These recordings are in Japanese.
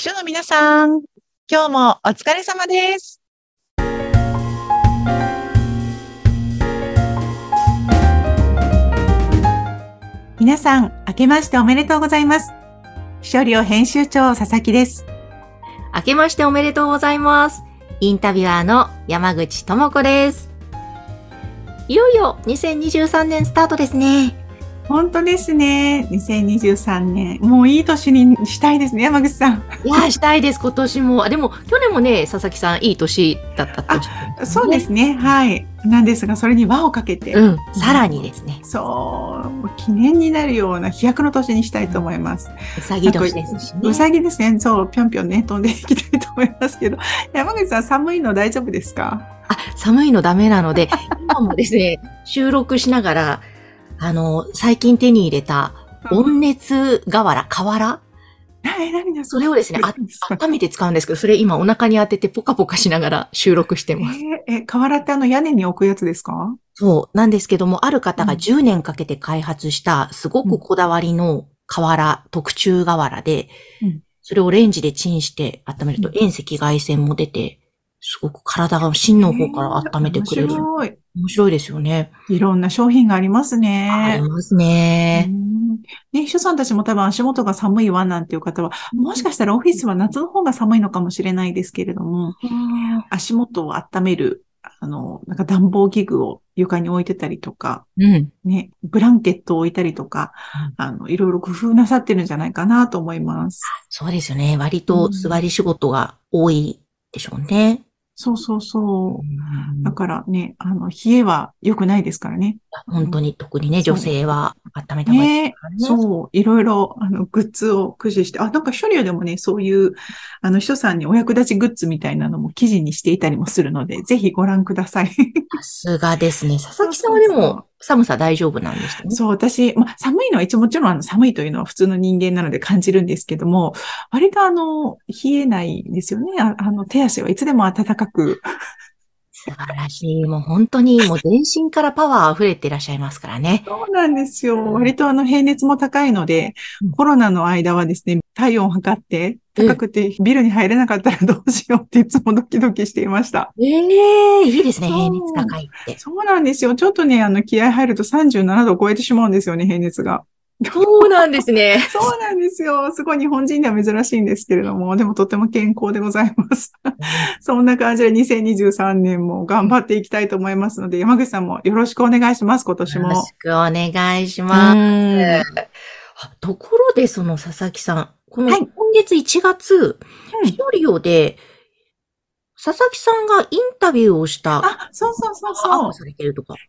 秘書の皆さん、今日もお疲れ様です。皆さん、明けましておめでとうございます。秘書寮編集長佐々木です。明けましておめでとうございます。インタビュアーの山口智子です。いよいよ2023年スタートですね。本当ですね。2023年。もういい年にしたいですね、山口さん。いやー、したいです、今年も。あでも、去年もね、佐々木さん、いい年だったってそうですね。はい。なんですが、それに輪をかけて、うん、さらにですね、そう、記念になるような飛躍の年にしたいと思います。うさぎ年ですしね。うさぎですね。そう、ぴょんぴょんね、飛んでいきたいと思いますけど。山口さん、寒いの大丈夫ですか？あ、寒いのダメなので、今もですね、収録しながら、あの、最近手に入れた、温熱瓦、瓦？何、何が。それをですね、あ温めて使うんですけど、それ今お腹に当ててポカポカしながら収録してます。えー、え、瓦ってあの屋根に置くやつですか？そう。なんですけども、ある方がうん。10年かけて開発した、すごくこだわりの瓦、特注瓦でうん、それをレンジでチンして温めるとう遠赤外線も出て、すごく体が芯の方から温めてくれる。面白い。面白いですよね。いろんな商品がありますあねり。ますうね。んね、秘書さんたちも多分足元が寒いわなんていう方は、もしかしたらオフィスは夏の方が寒いのかもしれないですけれども、足元を温める、あの、なんか暖房器具を床に置いてたりとか、うん。ね、ブランケットを置いたりとか、あの、いろいろ工夫なさってるんじゃないかなと思います。そうですよね。割と座り仕事が多いでしょうね。そうそうそう。だからね、あの、冷えは良くないですからね。本当に特にね、女性は温めた方がいいね。そう、いろいろ、あの、グッズを駆使して、あ、なんか処理でもね、そういう、あの、秘書さんにお役立ちグッズみたいなのも記事にしていたりもするので、ぜひご覧ください。さすがですね。佐々木さんはでも寒さ大丈夫なんですね。そう、私、まあ、寒いのは一応もちろんあの寒いというのは普通の人間なので感じるんですけども、割とあの、冷えないですよね。ああの、手足はいつでも暖かく。素晴らしい。もう本当にもう全身からパワー溢れていらっしゃいますからね。そうなんですよ。割とあの、平熱も高いのでうん、コロナの間はですね、体温を測って、高くてビルに入れなかったらどうしようっていつもドキドキしていました。ええいいですね。平熱高いって。そうなんですよ。ちょっとね、あの、気合入ると37度を超えてしまうんですよね、平熱が。そうなんですね。そうなんですよ。すごい日本人では珍しいんですけれども、でもとても健康でございます。そんな感じで2023年も頑張っていきたいと思いますので、山口さんもよろしくお願いします、今年も。よろしくお願いします。ところで、その佐々木さん、このはい今月1月、うん一人で、佐々木さんがインタビューをした、あ、そうそうそうそう。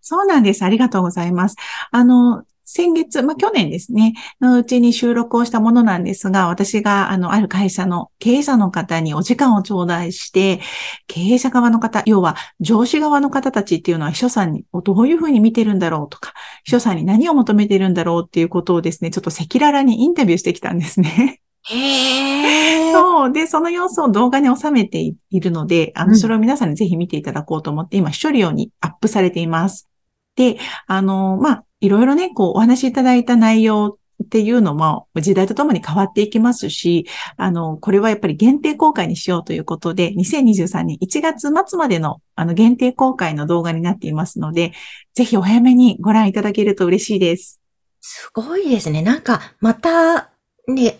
そうなんです。ありがとうございます。あの、先月、まあ、去年ですね、のうちに収録をしたものなんですが、私が、あの、ある会社の経営者の方にお時間を頂戴して、経営者側の方、要は上司側の方たちっていうのは秘書さんにどういうふうに見てるんだろうとか、秘書さんに何を求めてるんだろうっていうことをですね、ちょっと赤裸々にインタビューしてきたんですね。へー。そう。で、その様子を動画に収めているので、あの、うんそれを皆さんにぜひ見ていただこうと思って、今、視聴用にアップされています。で、あの、まあ、いろいろね、こう、お話しいただいた内容っていうのも、時代とともに変わっていきますし、あの、これはやっぱり限定公開にしようということで、2023年1月末までの、あの、限定公開の動画になっていますので、ぜひお早めにご覧いただけると嬉しいです。すごいですね。なんか、また、ね、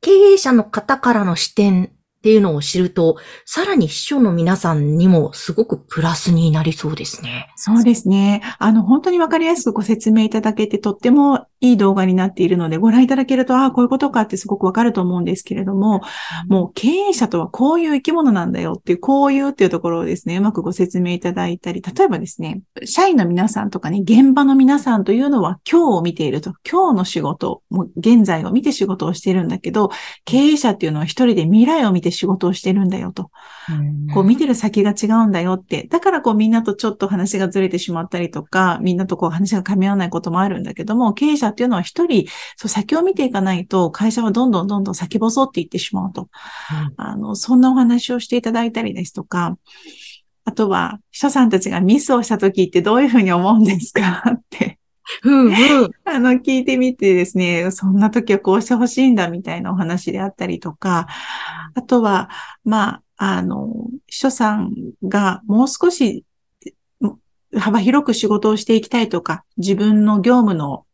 経営者の方からの視点っていうのを知ると、さらに秘書の皆さんにもすごくプラスになりそうですね。そうですね。あの、本当にわかりやすくご説明いただけて、とってもいい動画になっているので、ご覧いただけると、ああ、こういうことかってすごくわかると思うんですけれども、もう経営者とはこういう生き物なんだよっていう、こういうっていうところをですね、うまくご説明いただいたり、例えばですね、社員の皆さんとかね、現場の皆さんというのは今日を見ていると、今日の仕事、もう現在を見て仕事をしているんだけど、経営者っていうのは一人で未来を見て仕事をしてるんだよと。こう見てる先が違うんだよって。だからこうみんなとちょっと話がずれてしまったりとか、みんなとこう話が噛み合わないこともあるんだけども、経営者っていうのは一人、そう先を見ていかないと会社はどんどんどんどん先細っていってしまうと。あの、そんなお話をしていただいたりですとか、あとは、秘書さんたちがミスをした時ってどういうふうに思うんですか？って。うんうん。あの、聞いてみてですね、そんな時はこうしてほしいんだみたいなお話であったりとか、あとは、まあ、あの、秘書さんがもう少し幅広く仕事をしていきたいとか、自分の業務の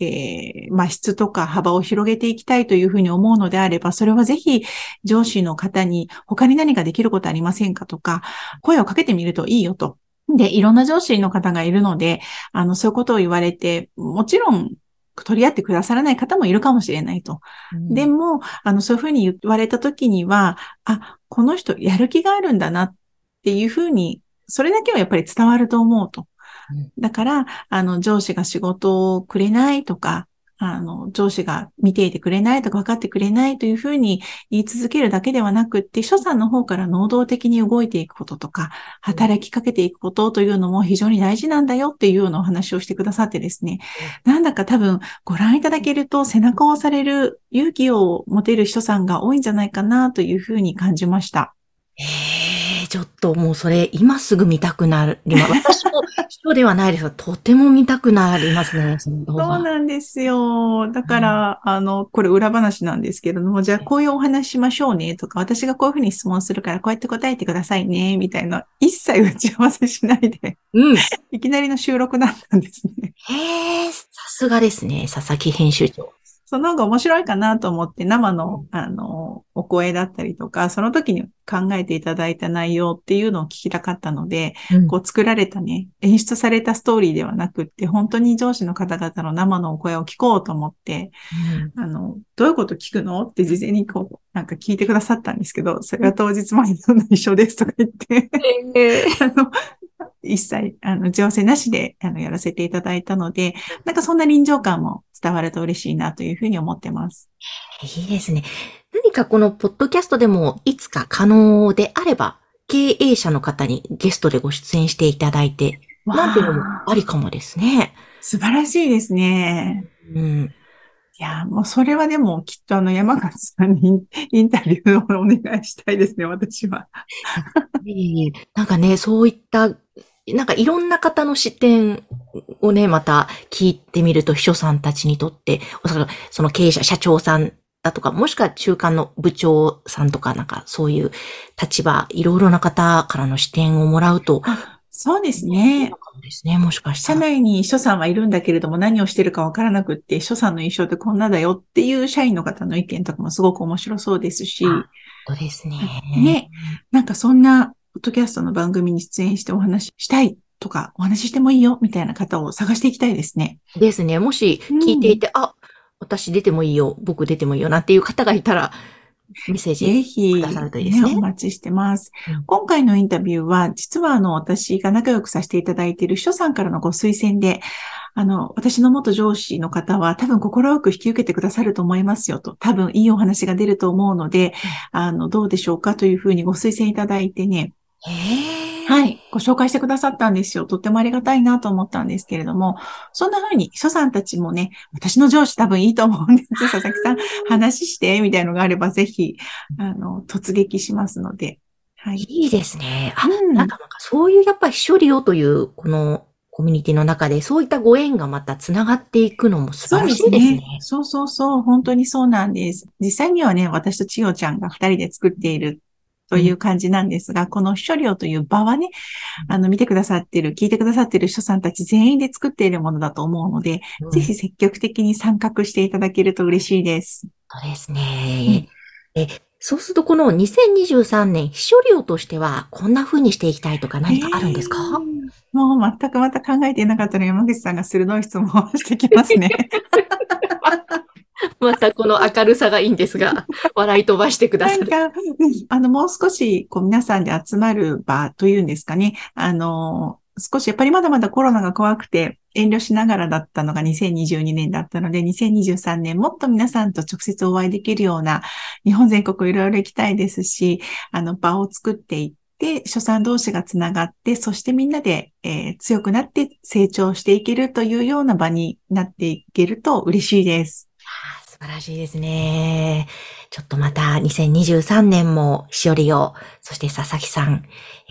えー、まあ、質とか幅を広げていきたいというふうに思うのであれば、それはぜひ上司の方に他に何かできることありませんかとか、声をかけてみるといいよと。で、いろんな上司の方がいるので、あの、そういうことを言われて、もちろん取り合ってくださらない方もいるかもしれないと。うん、でも、あの、そういうふうに言われたときには、あ、この人やる気があるんだなっていうふうに、それだけはやっぱり伝わると思うと。だから、あの、上司が仕事をくれないとか、あの、上司が見ていてくれないとか分かってくれないというふうに言い続けるだけではなくって、所さんの方から能動的に動いていくこととか、働きかけていくことというのも非常に大事なんだよっていうようなお話をしてくださってですね、なんだか多分ご覧いただけると背中を押される勇気を持てる人さんが多いんじゃないかなというふうに感じました。ちょっともうそれ今すぐ見たくなります。私も人ではないですが、とても見たくなりますね、そそうなんですよ。だから、うん、あの、これ裏話なんですけれども、じゃあこういうお話しましょうねとか、私がこういうふうに質問するからこうやって答えてくださいね、みたいな、一切打ち合わせしないで、うん。いきなりの収録だったんですね。へえ、さすがですね、佐々木編集長。その方が面白いかなと思って生の、あの、お声だったりとか、その時に考えていただいた内容っていうのを聞きたかったので、うん、こう作られたね、演出されたストーリーではなくって、本当に上司の方々の生のお声を聞こうと思って、うん、あの、どういうこと聞くのって事前にこう、なんか聞いてくださったんですけど、それは当日までそんな一緒ですとか言って。あの、一切、あの、情勢なしで、あの、やらせていただいたので、なんかそんな臨場感も伝わると嬉しいなというふうに思ってます。いいですね。何かこのポッドキャストでもいつか可能であれば、経営者の方にゲストでご出演していただいて、なんていうのもありかもですね。素晴らしいですね。うん。いや、もうそれはでもきっとあの山勝さんに インタビューをお願いしたいですね、私は。なんかね、そういったなんかいろんな方の視点をね、また聞いてみると秘書さんたちにとって、おそらくその経営者、社長さんだとか、もしくは中間の部長さんとか、なんかそういう立場、いろいろな方からの視点をもらうと、そうですね。ですね、もしかしたら。社内に秘書さんはいるんだけれども何をしてるかわからなくって、秘書さんの印象ってこんなだよっていう社員の方の意見とかもすごく面白そうですし。そうですね。ね。なんかそんなポッドキャストの番組に出演してお話ししたいとか、お話ししてもいいよ、みたいな方を探していきたいですね。ですね。もし聞いていて、うん、あ、私出てもいいよ、僕出てもいいよ、なんていう方がいたら、メッセージくださるといいですね。ねお待ちしてます、うん、今回のインタビューは、実はあの、私が仲良くさせていただいている秘書さんからのご推薦で、あの、私の元上司の方は多分心よく引き受けてくださると思いますよと、多分いいお話が出ると思うので、うん、あの、どうでしょうかというふうにご推薦いただいてね、はい。ご紹介してくださったんですよ。とってもありがたいなと思ったんですけれども、そんな風に、秘書さんたちもね、私の上司多分いいと思うんです。佐々木さん、話して、みたいなのがあれば、ぜひ、あの、突撃しますので。はい。いいですね。あ、うん、なんか、そういうやっぱり処理をという、この、コミュニティの中で、そういったご縁がまた繋がっていくのも素晴らしいですね。そう、ね、そうそうそう、本当にそうなんです。実際にはね、私と千代ちゃんが二人で作っているという感じなんですが、うん、この秘書料という場はね、あの、見てくださってる、聞いてくださってる秘書さんたち全員で作っているものだと思うので、うん、ぜひ積極的に参画していただけると嬉しいです。そうですね。うん、え、そうするとこの2023年、秘書料としては、こんな風にしていきたいとか何かあるんですか、えー、もう全くまた考えていなかったの山口さんが鋭い質問をしてきますね。またこの明るさがいいんですが、笑い飛ばしてくださる。あの、もう少し、こう、皆さんで集まる場というんですかね。あの、少しやっぱりまだまだコロナが怖くて遠慮しながらだったのが2022年だったので、2023年もっと皆さんと直接お会いできるような日本全国いろいろ行きたいですし、あの場を作っていって、初産同士がつながって、そしてみんなで、えー、強くなって成長していけるというような場になっていけると嬉しいです。素晴らしいですね。ちょっとまた2023年もしおりを、そして佐々木さん、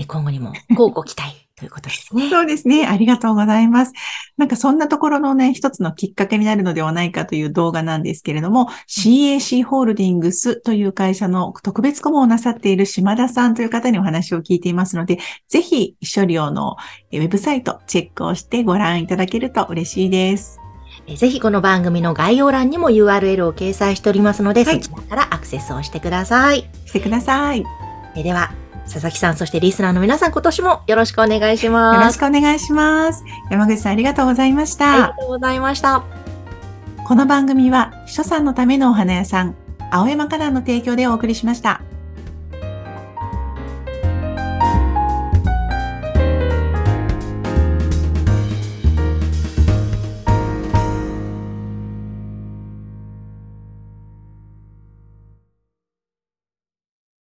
今後にもご期待ということですね。そうですね。ありがとうございます。なんかそんなところのね、一つのきっかけになるのではないかという動画なんですけれども、CAC ホールディングスという会社の特別顧問をなさっている島田さんという方にお話を聞いていますので、ぜひ、処理用のウェブサイトチェックをしてご覧いただけると嬉しいです。ぜひこの番組の概要欄にも URL を掲載しておりますので、はいそちらからアクセスをしてください。してください。よえでは、佐々木さん、そしてリスナーの皆さん、今年もよろしくお願いしろます。しくお願いします。山口さんありがとうございましありた。がとうございました。この番組は、秘書さんのためのお花屋さん、青山カラーの提供でお送りしました。